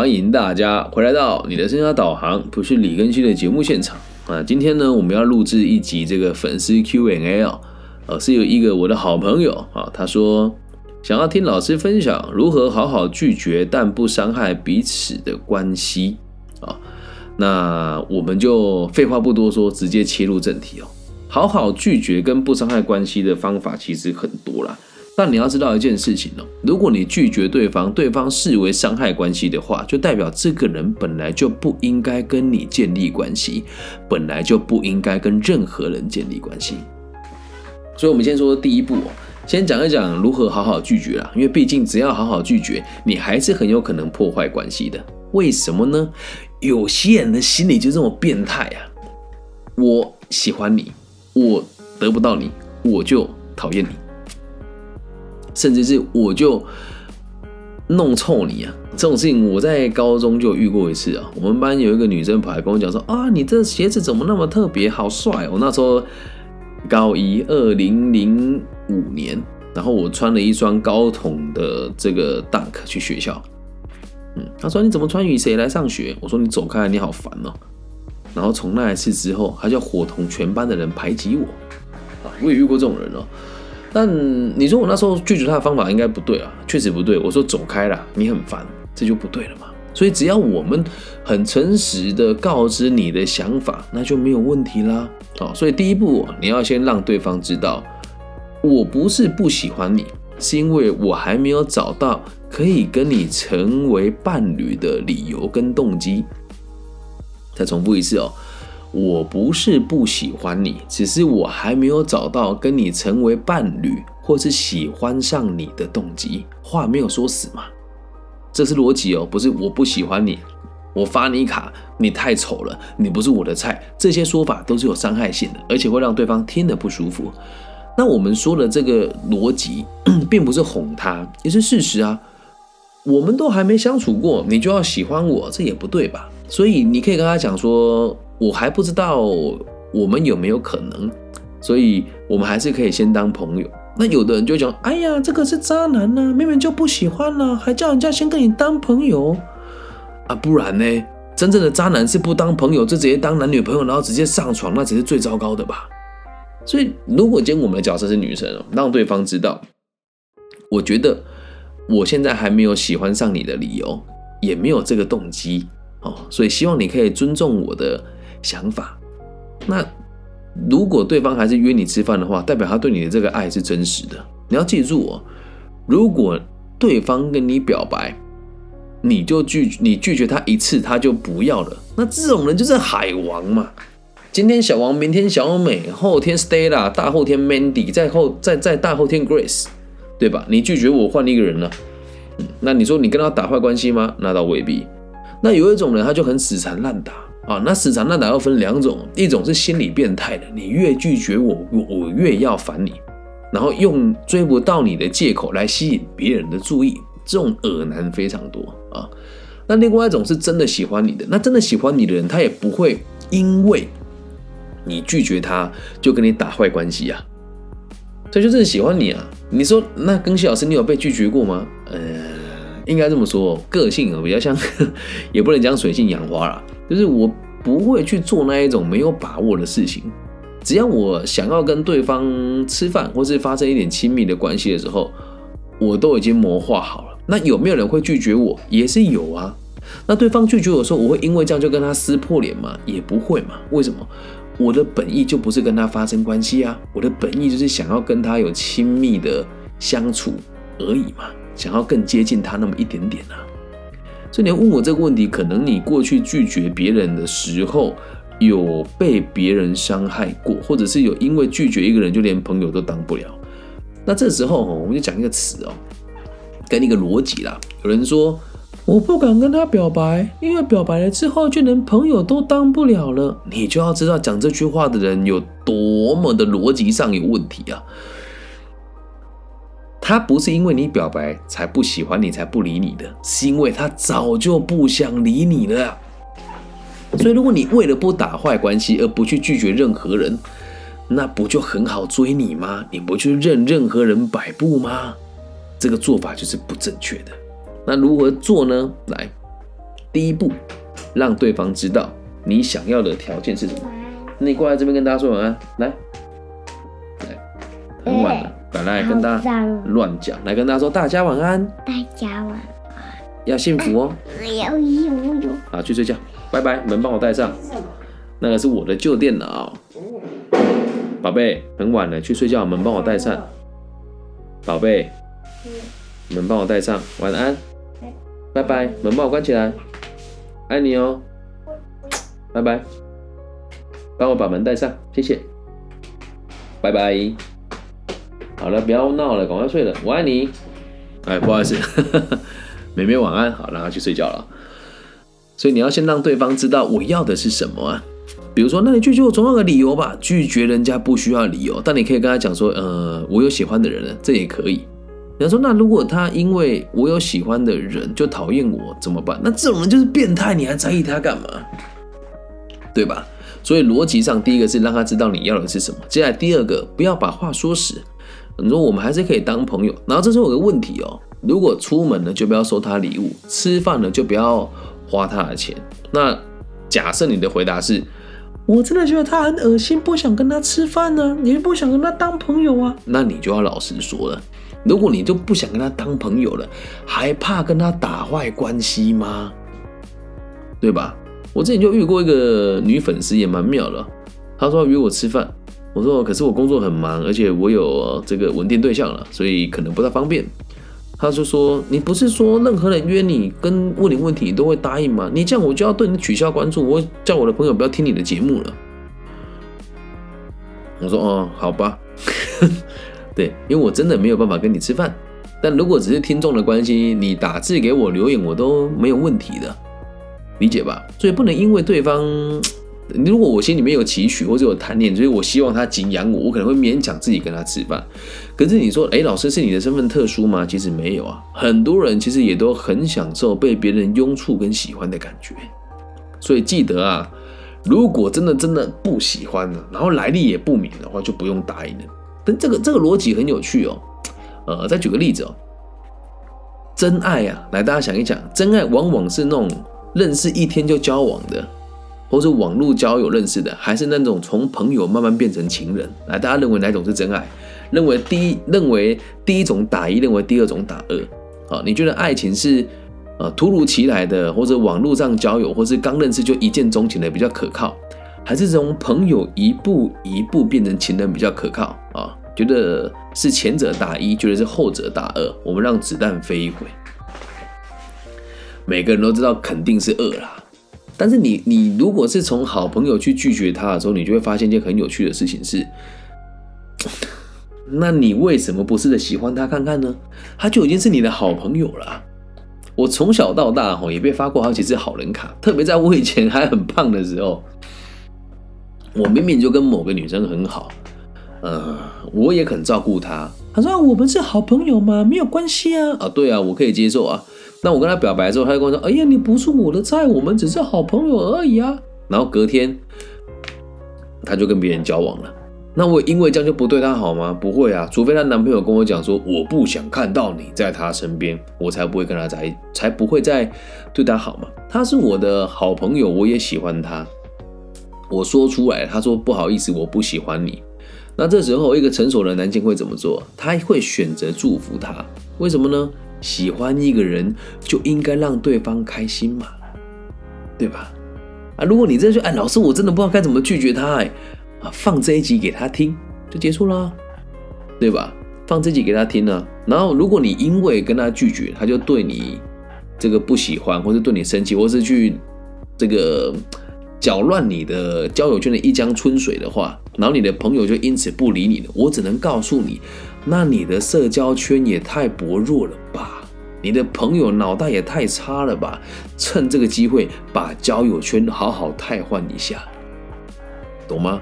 欢迎大家回来到你的生涯导航，不是李根熙的节目现场啊。今天呢，我们要录制一集这个粉丝 Q&A 啊，呃，是有一个我的好朋友啊，他说想要听老师分享如何好好拒绝但不伤害彼此的关系啊。那我们就废话不多说，直接切入正题哦。好好拒绝跟不伤害关系的方法其实很多啦。但你要知道一件事情哦，如果你拒绝对方，对方视为伤害关系的话，就代表这个人本来就不应该跟你建立关系，本来就不应该跟任何人建立关系。所以，我们先说第一步哦，先讲一讲如何好好拒绝啦。因为毕竟只要好好拒绝，你还是很有可能破坏关系的。为什么呢？有些人的心理就这么变态啊！我喜欢你，我得不到你，我就讨厌你。甚至是我就弄臭你啊！这种事情我在高中就遇过一次啊。我们班有一个女生跑来跟我讲说：“啊，你这鞋子怎么那么特别，好帅！”我那时候高一，二零零五年，然后我穿了一双高筒的这个 Dunk 去学校。嗯，她说：“你怎么穿雨鞋来上学？”我说：“你走开，你好烦哦。”然后从那一次之后，她就伙同全班的人排挤我啊！我也遇过这种人哦。但你说我那时候拒绝他的方法应该不对啊，确实不对。我说走开了，你很烦，这就不对了嘛。所以只要我们很诚实的告知你的想法，那就没有问题啦。好，所以第一步你要先让对方知道，我不是不喜欢你，是因为我还没有找到可以跟你成为伴侣的理由跟动机。再重复一次哦。我不是不喜欢你，只是我还没有找到跟你成为伴侣或是喜欢上你的动机。话没有说死嘛，这是逻辑哦，不是我不喜欢你，我发你卡，你太丑了，你不是我的菜，这些说法都是有伤害性的，而且会让对方听得不舒服。那我们说的这个逻辑，并不是哄他，也是事实啊。我们都还没相处过，你就要喜欢我，这也不对吧？所以你可以跟他讲说。我还不知道我们有没有可能，所以我们还是可以先当朋友。那有的人就讲：“哎呀，这个是渣男呢，明明就不喜欢了，还叫人家先跟你当朋友啊？不然呢？真正的渣男是不当朋友，就直接当男女朋友，然后直接上床，那才是最糟糕的吧？所以，如果今天我们的角色是女生，让对方知道，我觉得我现在还没有喜欢上你的理由，也没有这个动机哦，所以希望你可以尊重我的。想法，那如果对方还是约你吃饭的话，代表他对你的这个爱是真实的。你要记住哦，如果对方跟你表白，你就拒你拒绝他一次，他就不要了。那这种人就是海王嘛。今天小王，明天小美，后天 Stella，大后天 Mandy，再后再再大后天 Grace，对吧？你拒绝我换一个人了，那你说你跟他打坏关系吗？那倒未必。那有一种人，他就很死缠烂打。啊，那死缠烂打要分两种，一种是心理变态的，你越拒绝我，我我越要烦你，然后用追不到你的借口来吸引别人的注意，这种恶男非常多啊。那另外一种是真的喜欢你的，那真的喜欢你的人，他也不会因为你拒绝他就跟你打坏关系啊，他就真的喜欢你啊。你说那庚希老师，你有被拒绝过吗？呃，应该这么说，个性啊比较像，也不能讲水性杨花啦。就是我不会去做那一种没有把握的事情，只要我想要跟对方吃饭或是发生一点亲密的关系的时候，我都已经谋划好了。那有没有人会拒绝我？也是有啊。那对方拒绝我的时候，我会因为这样就跟他撕破脸吗？也不会嘛。为什么？我的本意就不是跟他发生关系啊，我的本意就是想要跟他有亲密的相处而已嘛，想要更接近他那么一点点啊。所以你问我这个问题，可能你过去拒绝别人的时候，有被别人伤害过，或者是有因为拒绝一个人就连朋友都当不了。那这时候我们就讲一个词哦，跟一个逻辑啦。有人说我不敢跟他表白，因为表白了之后就连朋友都当不了了。你就要知道讲这句话的人有多么的逻辑上有问题啊。他不是因为你表白才不喜欢你才不理你的，是因为他早就不想理你了。所以，如果你为了不打坏关系而不去拒绝任何人，那不就很好追你吗？你不去任任何人摆布吗？这个做法就是不正确的。那如何做呢？来，第一步，让对方知道你想要的条件是什么。你过来这边跟大家说晚安，来，来，很晚了，来来跟大家乱讲，来跟大家说大家晚安，大家晚安，要幸福哦。有有有，好，去睡觉，拜拜，门帮我带上。那个是我的旧电脑，宝贝，很晚了，去睡觉，门帮我带上。宝贝，门帮我带上，晚安，拜拜，门帮我关起来，爱你哦，拜拜，帮我把门带上，谢谢，拜拜。好了，不要闹了，赶快睡了，我爱你。哎，不好意思，妹妹晚安，好，让她去睡觉了。所以你要先让对方知道我要的是什么啊。比如说，那你拒绝我总要个理由吧？拒绝人家不需要理由，但你可以跟他讲说，呃，我有喜欢的人了，这也可以。你说，那如果他因为我有喜欢的人就讨厌我怎么办？那这种人就是变态，你还在意他干嘛？对吧？所以逻辑上，第一个是让他知道你要的是什么。接下来第二个，不要把话说死。你说我们还是可以当朋友。然后这时候有个问题哦，如果出门了就不要收他礼物，吃饭了就不要花他的钱。那假设你的回答是。我真的觉得他很恶心，不想跟他吃饭呢，也不想跟他当朋友啊。那你就要老实说了，如果你就不想跟他当朋友了，还怕跟他打坏关系吗？对吧？我之前就遇过一个女粉丝，也蛮妙的。她说约我吃饭，我说可是我工作很忙，而且我有这个稳定对象了，所以可能不太方便。他就说：“你不是说任何人约你跟问你问题，你都会答应吗？你这样我就要对你取消关注，我叫我的朋友不要听你的节目了。”我说：“哦，好吧，对，因为我真的没有办法跟你吃饭。但如果只是听众的关系，你打字给我留言，我都没有问题的，理解吧？所以不能因为对方。”如果我心里面有期许或者有贪念，所以我希望他敬仰我，我可能会勉强自己跟他吃饭。可是你说，哎，老师是你的身份特殊吗？其实没有啊，很多人其实也都很享受被别人拥簇跟喜欢的感觉。所以记得啊，如果真的真的不喜欢了，然后来历也不明的话，就不用答应了。但这个这个逻辑很有趣哦。呃，再举个例子哦，真爱啊，来大家想一想，真爱往往是那种认识一天就交往的。或是网络交友认识的，还是那种从朋友慢慢变成情人？来，大家认为哪种是真爱？认为第一，认为第一种打一，认为第二种打二。啊，你觉得爱情是呃突如其来的，或者网络上交友，或是刚认识就一见钟情的比较可靠，还是从朋友一步一步变成情人比较可靠啊？觉得是前者打一，觉得是后者打二。我们让子弹飞一回。每个人都知道肯定是二啦。但是你你如果是从好朋友去拒绝他的时候，你就会发现一件很有趣的事情是，那你为什么不试着喜欢他看看呢？他就已经是你的好朋友了。我从小到大哈也被发过好几次好人卡，特别在我以前还很胖的时候，我明明就跟某个女生很好，呃，我也很照顾她。他说我们是好朋友嘛，没有关系啊。啊，对啊，我可以接受啊。那我跟他表白之后，他就跟我说：“哎呀，你不是我的菜，我们只是好朋友而已啊。”然后隔天，他就跟别人交往了。那我因为这样就不对他好吗？不会啊，除非她男朋友跟我讲说：“我不想看到你在他身边，我才不会跟他在一，才不会再对他好嘛。”他是我的好朋友，我也喜欢他。我说出来，他说：“不好意思，我不喜欢你。”那这时候，一个成熟的男性会怎么做？他会选择祝福他。为什么呢？喜欢一个人就应该让对方开心嘛，对吧？啊，如果你这就哎，老师，我真的不知道该怎么拒绝他哎，啊，放这一集给他听就结束了，对吧？放这集给他听呢，然后如果你因为跟他拒绝，他就对你这个不喜欢，或者对你生气，或是去这个搅乱你的交友圈的一江春水的话，然后你的朋友就因此不理你了，我只能告诉你。那你的社交圈也太薄弱了吧？你的朋友脑袋也太差了吧？趁这个机会把交友圈好好汰换一下，懂吗？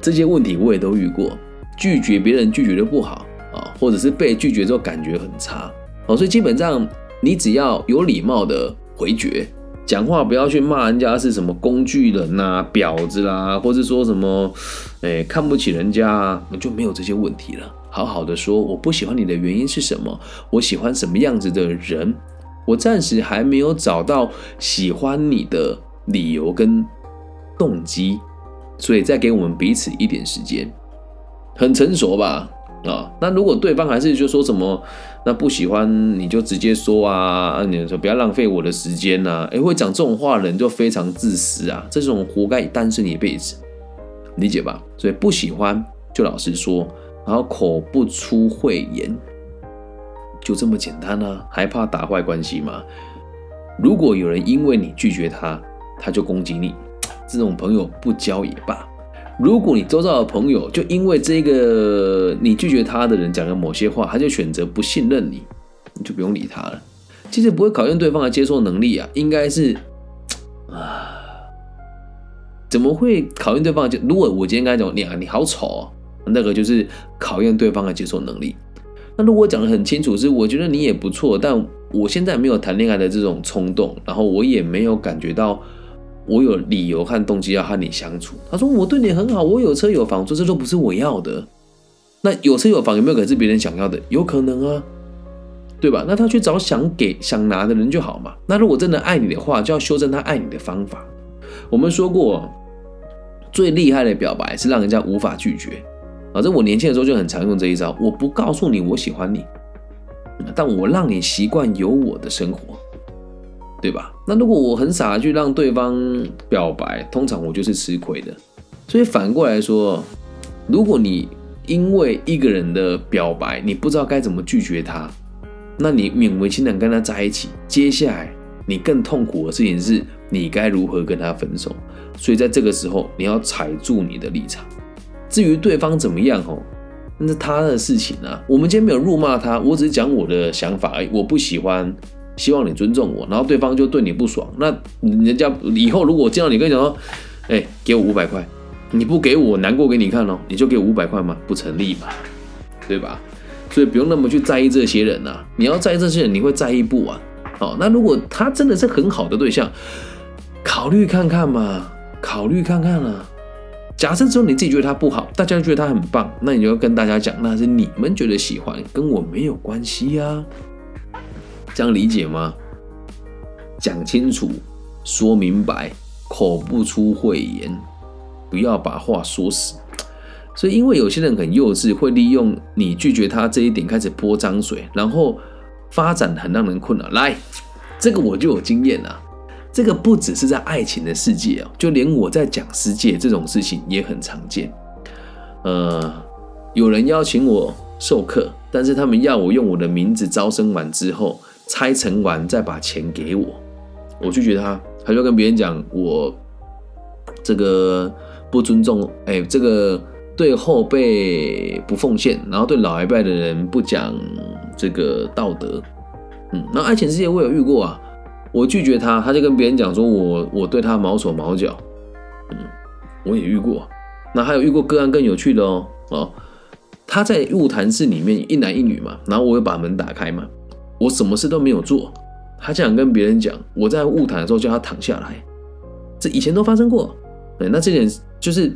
这些问题我也都遇过，拒绝别人拒绝的不好啊，或者是被拒绝之后感觉很差哦，所以基本上你只要有礼貌的回绝。讲话不要去骂人家是什么工具人呐、婊子啦，或者说什么，哎，看不起人家，那就没有这些问题了。好好的说，我不喜欢你的原因是什么？我喜欢什么样子的人？我暂时还没有找到喜欢你的理由跟动机，所以再给我们彼此一点时间，很成熟吧？啊，那如果对方还是就说什么，那不喜欢你就直接说啊啊，你说不要浪费我的时间呐，哎，会讲这种话的人就非常自私啊，这种活该单身一辈子，理解吧？所以不喜欢就老实说，然后口不出秽言，就这么简单啊，还怕打坏关系吗？如果有人因为你拒绝他，他就攻击你，这种朋友不交也罢。如果你周遭的朋友就因为这个你拒绝他的人讲的某些话，他就选择不信任你，你就不用理他了。其实不会考验对方的接受能力啊，应该是啊，怎么会考验对方？就如果我今天跟他讲你啊你好丑哦，那个就是考验对方的接受能力。那如果讲的很清楚，是我觉得你也不错，但我现在没有谈恋爱的这种冲动，然后我也没有感觉到。我有理由和动机要和你相处。他说我对你很好，我有车有房，说这都不是我要的。那有车有房有没有可能是别人想要的？有可能啊，对吧？那他去找想给想拿的人就好嘛。那如果真的爱你的话，就要修正他爱你的方法。我们说过，最厉害的表白是让人家无法拒绝。反正我年轻的时候就很常用这一招，我不告诉你我喜欢你，但我让你习惯有我的生活。对吧？那如果我很傻去让对方表白，通常我就是吃亏的。所以反过来说，如果你因为一个人的表白，你不知道该怎么拒绝他，那你勉为其难跟他在一起，接下来你更痛苦的事情是你该如何跟他分手。所以在这个时候，你要踩住你的立场。至于对方怎么样，哦，那是他的事情啊。我们今天没有辱骂他，我只是讲我的想法而已。我不喜欢。希望你尊重我，然后对方就对你不爽，那人家以后如果见到你跟你讲说，哎，给我五百块，你不给我难过给你看哦，你就给五百块吗？不成立嘛，对吧？所以不用那么去在意这些人呐，你要在意这些人，你会在意不完。好，那如果他真的是很好的对象，考虑看看嘛，考虑看看啊。假设只有你自己觉得他不好，大家觉得他很棒，那你就要跟大家讲，那是你们觉得喜欢，跟我没有关系呀。这样理解吗？讲清楚，说明白，口不出秽言，不要把话说死。所以，因为有些人很幼稚，会利用你拒绝他这一点开始泼脏水，然后发展很让人困扰。来，这个我就有经验了。这个不只是在爱情的世界哦，就连我在讲师界这种事情也很常见。呃，有人邀请我授课，但是他们要我用我的名字招生完之后。拆成完再把钱给我，我拒绝他，他就跟别人讲我这个不尊重，哎，这个对后辈不奉献，然后对老一辈的人不讲这个道德，嗯，那爱情世界我有遇过啊，我拒绝他，他就跟别人讲说我我对他毛手毛脚，嗯，我也遇过，那还有遇过个案更有趣的哦，哦，他在物谈室里面一男一女嘛，然后我又把门打开嘛。我什么事都没有做，他这样跟别人讲，我在误谈的时候叫他躺下来，这以前都发生过。对，那这点就是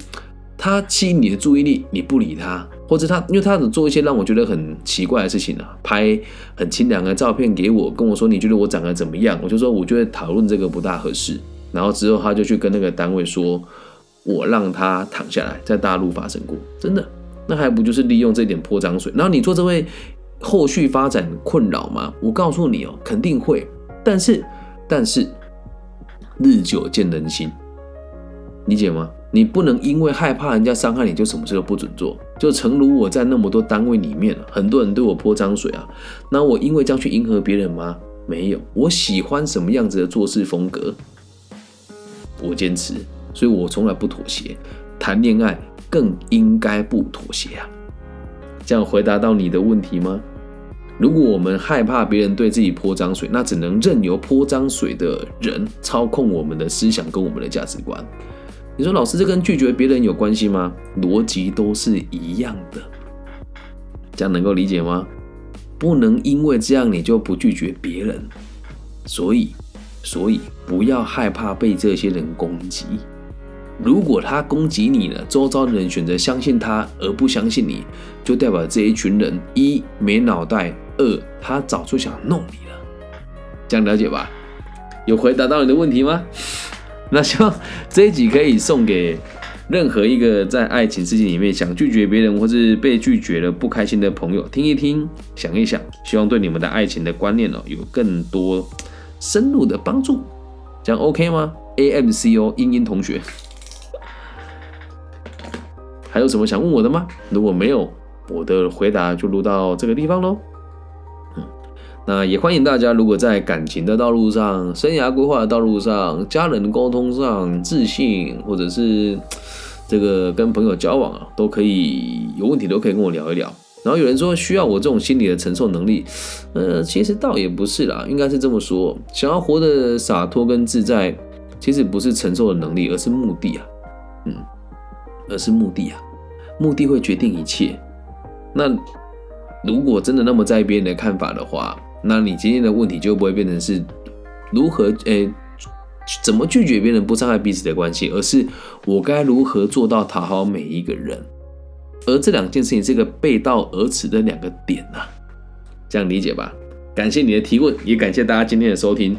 他吸引你的注意力，你不理他，或者他因为他做一些让我觉得很奇怪的事情啊，拍很清凉的照片给我，跟我说你觉得我长得怎么样？我就说我觉得讨论这个不大合适。然后之后他就去跟那个单位说，我让他躺下来，在大陆发生过，真的，那还不就是利用这点泼脏水？然后你做这位。后续发展困扰吗？我告诉你哦，肯定会。但是，但是，日久见人心，理解吗？你不能因为害怕人家伤害你就什么事都不准做。就诚如我在那么多单位里面，很多人对我泼脏水啊，那我因为这样去迎合别人吗？没有，我喜欢什么样子的做事风格，我坚持，所以我从来不妥协。谈恋爱更应该不妥协啊。这样回答到你的问题吗？如果我们害怕别人对自己泼脏水，那只能任由泼脏水的人操控我们的思想跟我们的价值观。你说老师，这跟拒绝别人有关系吗？逻辑都是一样的，这样能够理解吗？不能因为这样你就不拒绝别人，所以，所以不要害怕被这些人攻击。如果他攻击你了，周遭的人选择相信他而不相信你，就代表这一群人一没脑袋，二他早就想弄你了。这样了解吧？有回答到你的问题吗？那希望这一集可以送给任何一个在爱情世界里面想拒绝别人或是被拒绝了不开心的朋友，听一听，想一想，希望对你们的爱情的观念哦有更多深入的帮助。这样 OK 吗？A M C O 英英同学，还有什么想问我的吗？如果没有，我的回答就录到这个地方喽。嗯那也欢迎大家，如果在感情的道路上、生涯规划的道路上、家人沟通上、自信，或者是这个跟朋友交往啊，都可以有问题都可以跟我聊一聊。然后有人说需要我这种心理的承受能力，呃，其实倒也不是啦，应该是这么说：想要活得洒脱跟自在，其实不是承受的能力，而是目的啊，嗯，而是目的啊，目的会决定一切。那如果真的那么在意别人的看法的话，那你今天的问题就不会变成是如何诶怎么拒绝别人不伤害彼此的关系，而是我该如何做到讨好每一个人。而这两件事情是一个背道而驰的两个点呐，这样理解吧？感谢你的提问，也感谢大家今天的收听。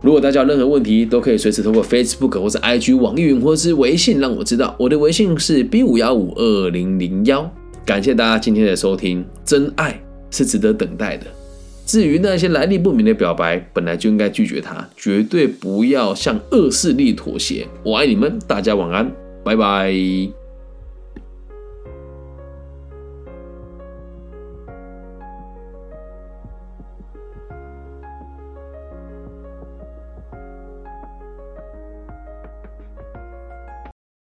如果大家有任何问题，都可以随时通过 Facebook 或者 IG、网易云或是微信让我知道。我的微信是 B 五幺五二零零幺。感谢大家今天的收听，真爱是值得等待的。至于那些来历不明的表白，本来就应该拒绝他，绝对不要向恶势力妥协。我爱你们，大家晚安，拜拜。